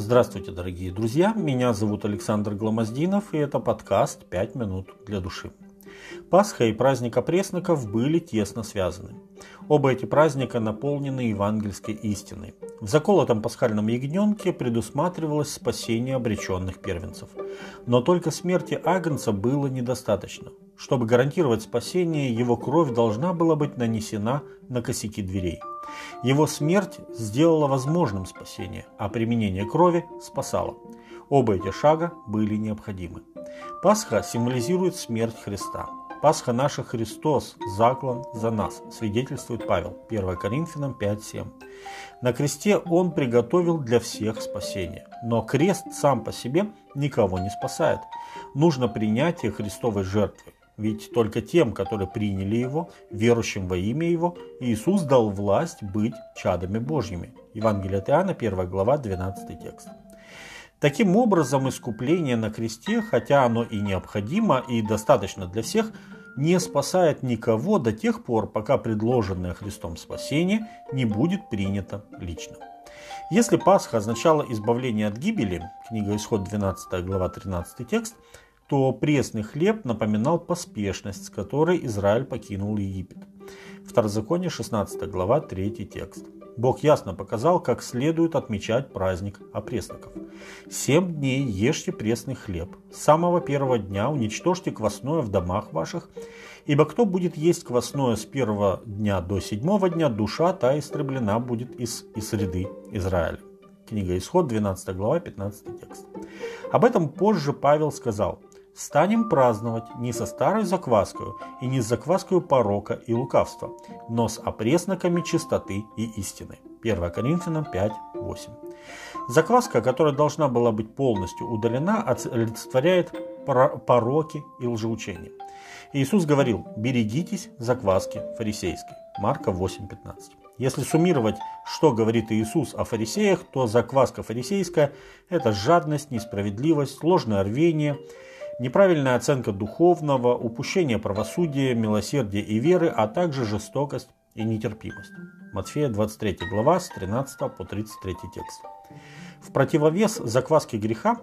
Здравствуйте, дорогие друзья! Меня зовут Александр Гломоздинов, и это подкаст «Пять минут для души». Пасха и праздник опресноков были тесно связаны. Оба эти праздника наполнены евангельской истиной. В заколотом пасхальном ягненке предусматривалось спасение обреченных первенцев. Но только смерти Агнца было недостаточно. Чтобы гарантировать спасение, его кровь должна была быть нанесена на косяки дверей. Его смерть сделала возможным спасение, а применение крови спасало. Оба эти шага были необходимы. Пасха символизирует смерть Христа. Пасха наша Христос, заклан за нас, свидетельствует Павел, 1 Коринфянам 5.7. На кресте Он приготовил для всех спасение. Но крест сам по себе никого не спасает. Нужно принятие Христовой жертвы. Ведь только тем, которые приняли Его, верующим во имя Его, Иисус дал власть быть чадами Божьими. Евангелие от Иоанна, 1 глава, 12 текст. Таким образом, искупление на кресте, хотя оно и необходимо, и достаточно для всех, не спасает никого до тех пор, пока предложенное Христом спасение не будет принято лично. Если Пасха означала избавление от гибели, книга Исход 12 глава 13 текст, то пресный хлеб напоминал поспешность, с которой Израиль покинул Египет. Второзаконие 16 глава 3 текст. Бог ясно показал, как следует отмечать праздник опресноков. Семь дней ешьте пресный хлеб. С самого первого дня уничтожьте квасное в домах ваших, ибо кто будет есть квасное с первого дня до седьмого дня, душа та истреблена будет из, из среды Израиля. Книга Исход, 12 глава, 15 текст. Об этом позже Павел сказал – станем праздновать не со старой закваскою и не с закваскою порока и лукавства, но с опресноками чистоты и истины. 1 Коринфянам 5, 8. Закваска, которая должна была быть полностью удалена, олицетворяет пороки и лжеучения. Иисус говорил, берегитесь закваски фарисейской. Марка 8.15. Если суммировать, что говорит Иисус о фарисеях, то закваска фарисейская – это жадность, несправедливость, ложное рвение – неправильная оценка духовного, упущение правосудия, милосердия и веры, а также жестокость и нетерпимость. Матфея 23 глава с 13 по 33 текст. В противовес закваске греха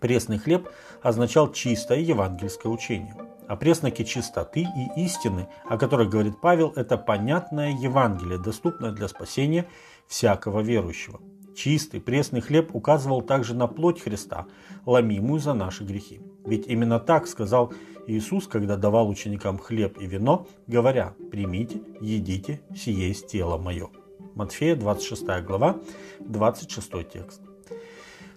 пресный хлеб означал чистое евангельское учение. А пресноки чистоты и истины, о которых говорит Павел, это понятное Евангелие, доступное для спасения всякого верующего. Чистый пресный хлеб указывал также на плоть Христа, ломимую за наши грехи. Ведь именно так сказал Иисус, когда давал ученикам хлеб и вино, говоря, примите, едите, сие есть тело мое. Матфея 26 глава, 26 текст.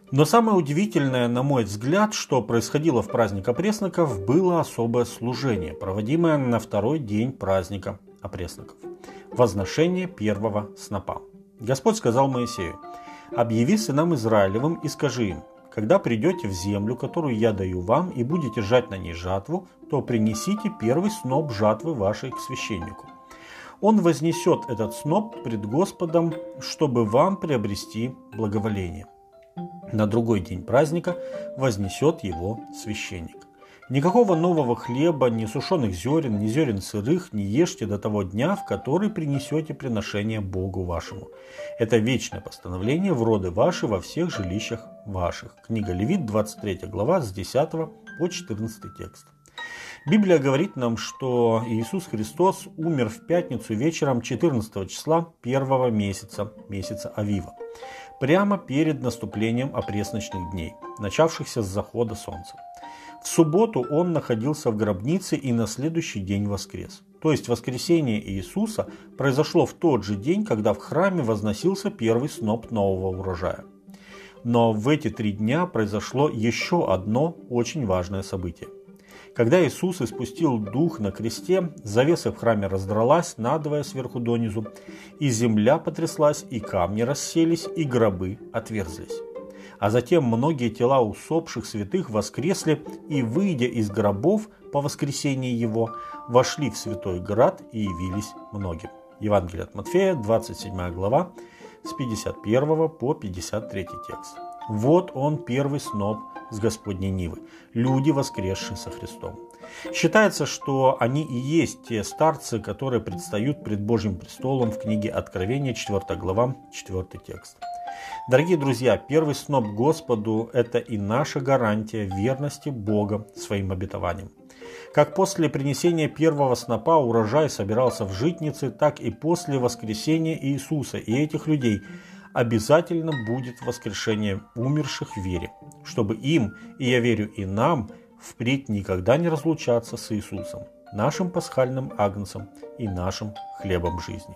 Но самое удивительное, на мой взгляд, что происходило в праздник опресноков, было особое служение, проводимое на второй день праздника опресноков. Возношение первого снопа. Господь сказал Моисею, «Объяви сынам Израилевым и скажи им, когда придете в землю, которую я даю вам, и будете жать на ней жатву, то принесите первый сноп жатвы вашей к священнику. Он вознесет этот сноп пред Господом, чтобы вам приобрести благоволение. На другой день праздника вознесет его священник. Никакого нового хлеба, ни сушеных зерен, ни зерен сырых не ешьте до того дня, в который принесете приношение Богу вашему. Это вечное постановление в роды ваши во всех жилищах ваших. Книга Левит, 23 глава, с 10 по 14 текст. Библия говорит нам, что Иисус Христос умер в пятницу вечером 14 числа первого месяца, месяца Авива, прямо перед наступлением опресночных дней, начавшихся с захода солнца. В субботу он находился в гробнице и на следующий день воскрес. То есть воскресение Иисуса произошло в тот же день, когда в храме возносился первый сноп нового урожая. Но в эти три дня произошло еще одно очень важное событие. Когда Иисус испустил дух на кресте, завеса в храме раздралась надвое сверху донизу, и земля потряслась, и камни расселись, и гробы отверзлись а затем многие тела усопших святых воскресли и, выйдя из гробов по воскресении его, вошли в святой град и явились многим. Евангелие от Матфея, 27 глава, с 51 по 53 текст. Вот он первый сноп с Господней Нивы, люди, воскресшие со Христом. Считается, что они и есть те старцы, которые предстают пред Божьим престолом в книге Откровения, 4 глава, 4 текст. Дорогие друзья, первый сноп Господу – это и наша гарантия верности Бога своим обетованиям. Как после принесения первого снопа урожай собирался в житнице, так и после воскресения Иисуса и этих людей обязательно будет воскрешение умерших в вере, чтобы им, и я верю и нам, впредь никогда не разлучаться с Иисусом, нашим пасхальным агнцем и нашим хлебом жизни.